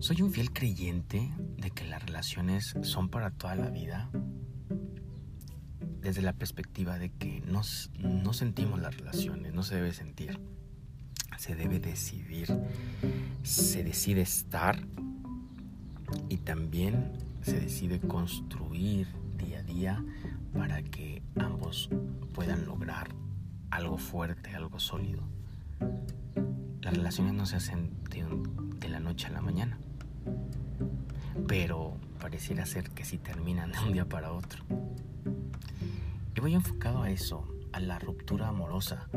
Soy un fiel creyente de que las relaciones son para toda la vida desde la perspectiva de que no, no sentimos las relaciones, no se debe sentir, se debe decidir, se decide estar y también se decide construir día a día para que ambos puedan lograr algo fuerte, algo sólido. Las relaciones no se hacen de, la noche a la mañana pero pareciera ser que sí terminan de un día para otro. Y voy enfocado a eso, a la ruptura amorosa,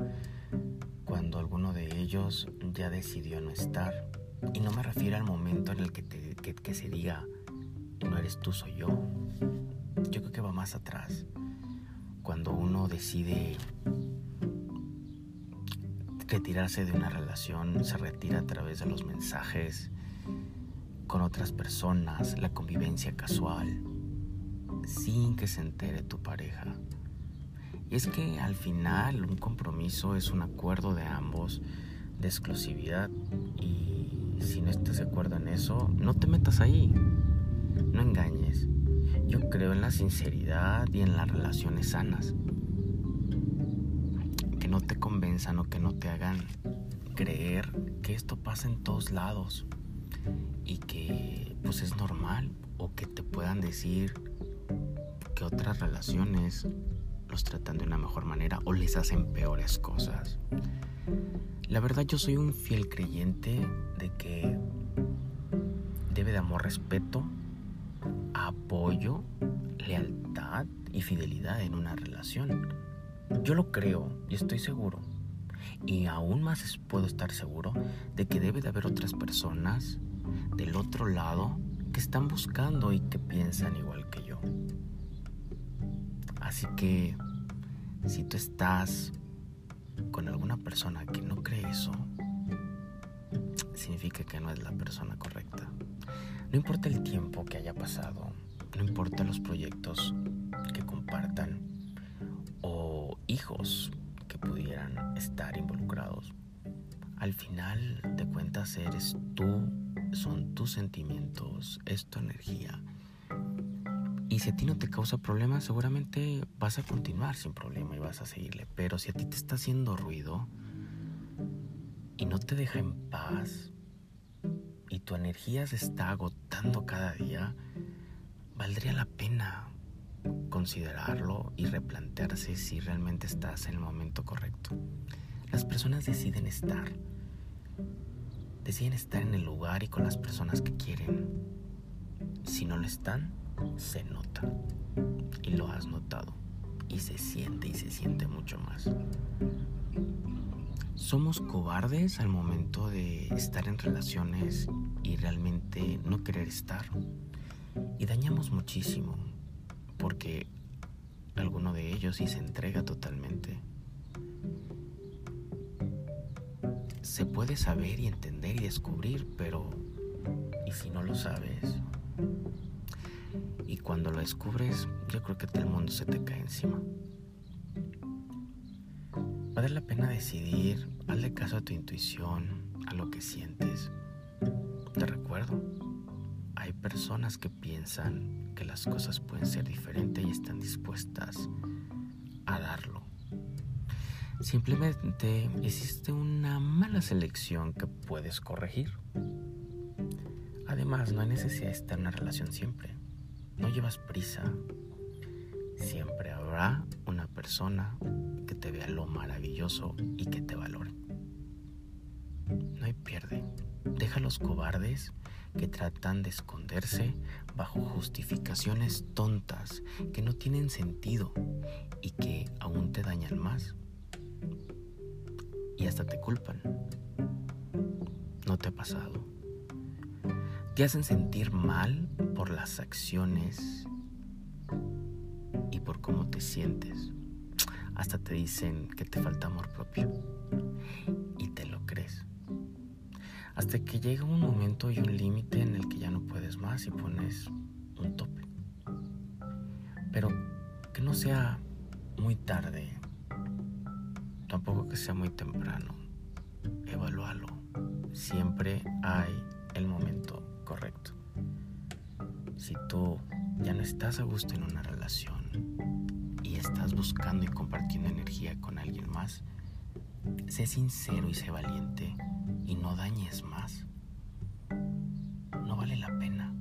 cuando alguno de ellos ya decidió no estar. Y no me refiero al momento en el que, que se diga, no eres tú, soy yo. Yo creo que va más atrás. Cuando uno decide retirarse de una relación, se retira a través de los mensajes, con otras personas, la convivencia casual, sin que se entere tu pareja. Es que al final un compromiso es un acuerdo de ambos de exclusividad y si no estás de acuerdo en eso, no te metas ahí, no engañes. Yo creo en la sinceridad y en las relaciones sanas. Que no te convenzan o que no te hagan creer que esto pasa en todos lados y que pues es normal o que te puedan decir que otras relaciones los tratan de una mejor manera o les hacen peores cosas. La verdad yo soy un fiel creyente de que debe de amor, respeto, apoyo, lealtad y fidelidad en una relación. Yo lo creo y estoy seguro. Y aún más puedo estar seguro de que debe de haber otras personas del otro lado que están buscando y que piensan igual que yo. Así que si tú estás con alguna persona que no cree eso, significa que no es la persona correcta. No importa el tiempo que haya pasado, no importa los proyectos que compartan o hijos que pudieran estar involucrados. Al final de cuentas eres tú son tus sentimientos, es tu energía. Y si a ti no te causa problemas, seguramente vas a continuar sin problema y vas a seguirle. Pero si a ti te está haciendo ruido y no te deja en paz y tu energía se está agotando cada día, valdría la pena considerarlo y replantearse si realmente estás en el momento correcto. Las personas deciden estar deciden estar en el lugar y con las personas que quieren. Si no lo están, se nota. Y lo has notado. Y se siente y se siente mucho más. Somos cobardes al momento de estar en relaciones y realmente no querer estar. Y dañamos muchísimo porque alguno de ellos sí se entrega totalmente se puede saber y entender y descubrir, pero ¿y si no lo sabes? Y cuando lo descubres, yo creo que todo el mundo se te cae encima. Vale la pena decidir, hazle caso a tu intuición, a lo que sientes. Te recuerdo, hay personas que piensan que las cosas pueden ser diferentes y están dispuestas a darlo. Simplemente hiciste una mala selección que puedes corregir. Además, no hay necesidad de estar en una relación siempre. No llevas prisa. Siempre habrá una persona que te vea lo maravilloso y que te valore. No hay pierde. Deja a los cobardes que tratan de esconderse bajo justificaciones tontas que no tienen sentido y que aún te dañan más y hasta te culpan. ¿No te ha pasado? Te hacen sentir mal por las acciones y por cómo te sientes. Hasta te dicen que te falta amor propio y te lo crees. Hasta que llega un momento y un límite en el que ya no puedes más y pones un tope. Pero que no sea muy tarde tampoco que sea muy temprano. Evalúalo. Siempre hay el momento correcto. Si tú ya no estás a gusto en una relación y estás buscando y compartiendo energía con alguien más, sé sincero y sé valiente y no dañes más. No vale la pena.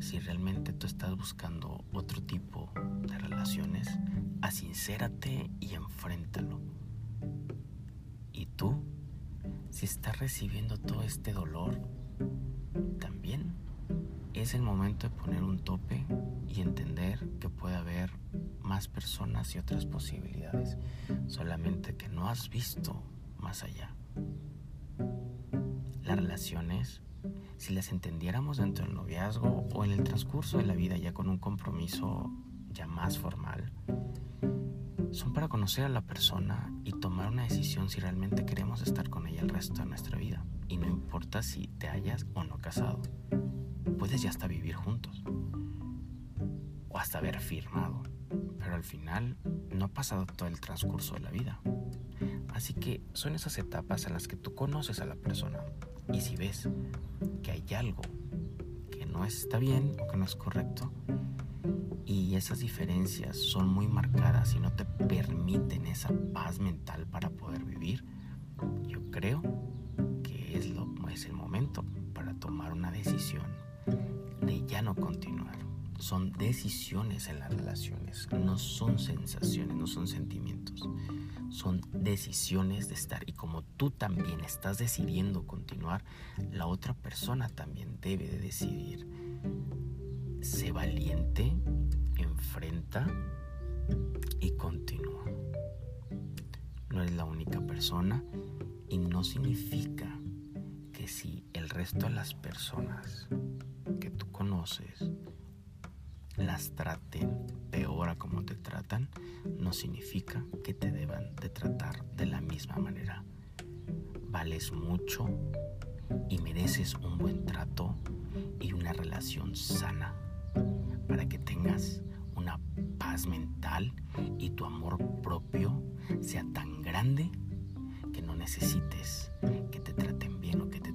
Si realmente tú estás buscando otro tipo de relaciones, asincérate y enfréntalo. Y tú, si estás recibiendo todo este dolor, también es el momento de poner un tope y entender que puede haber más personas y otras posibilidades, solamente que no has visto más allá. Las relaciones, si las entendiéramos dentro del noviazgo o en el transcurso de la vida ya con un compromiso ya más formal, son para conocer a la persona y tomar una decisión si realmente queremos estar con ella el resto de nuestra vida. Y no importa si te hayas o no casado puedes ya hasta vivir juntos o hasta haber firmado, pero al final no ha pasado todo el transcurso de la vida. Así que son esas etapas en las que tú conoces a la persona y si ves que hay algo que no está bien o que no es correcto y esas diferencias son muy marcadas y no te permiten esa paz mental para poder vivir, yo creo que es, lo, es el momento para tomar una decisión de ya no continuar. Son decisiones en las relaciones, no son sensaciones, no son sentimientos. Son decisiones de estar. Y como tú también estás decidiendo continuar, la otra persona también debe de decidir. Sé valiente, enfrenta y continúa. No eres la única persona y no significa que si el resto de las personas que tú conoces las traten peor a como te tratan, no significa que te deban de tratar de la misma manera. Vales mucho y mereces un buen trato y una relación sana para que tengas mental y tu amor propio sea tan grande que no necesites que te traten bien o que te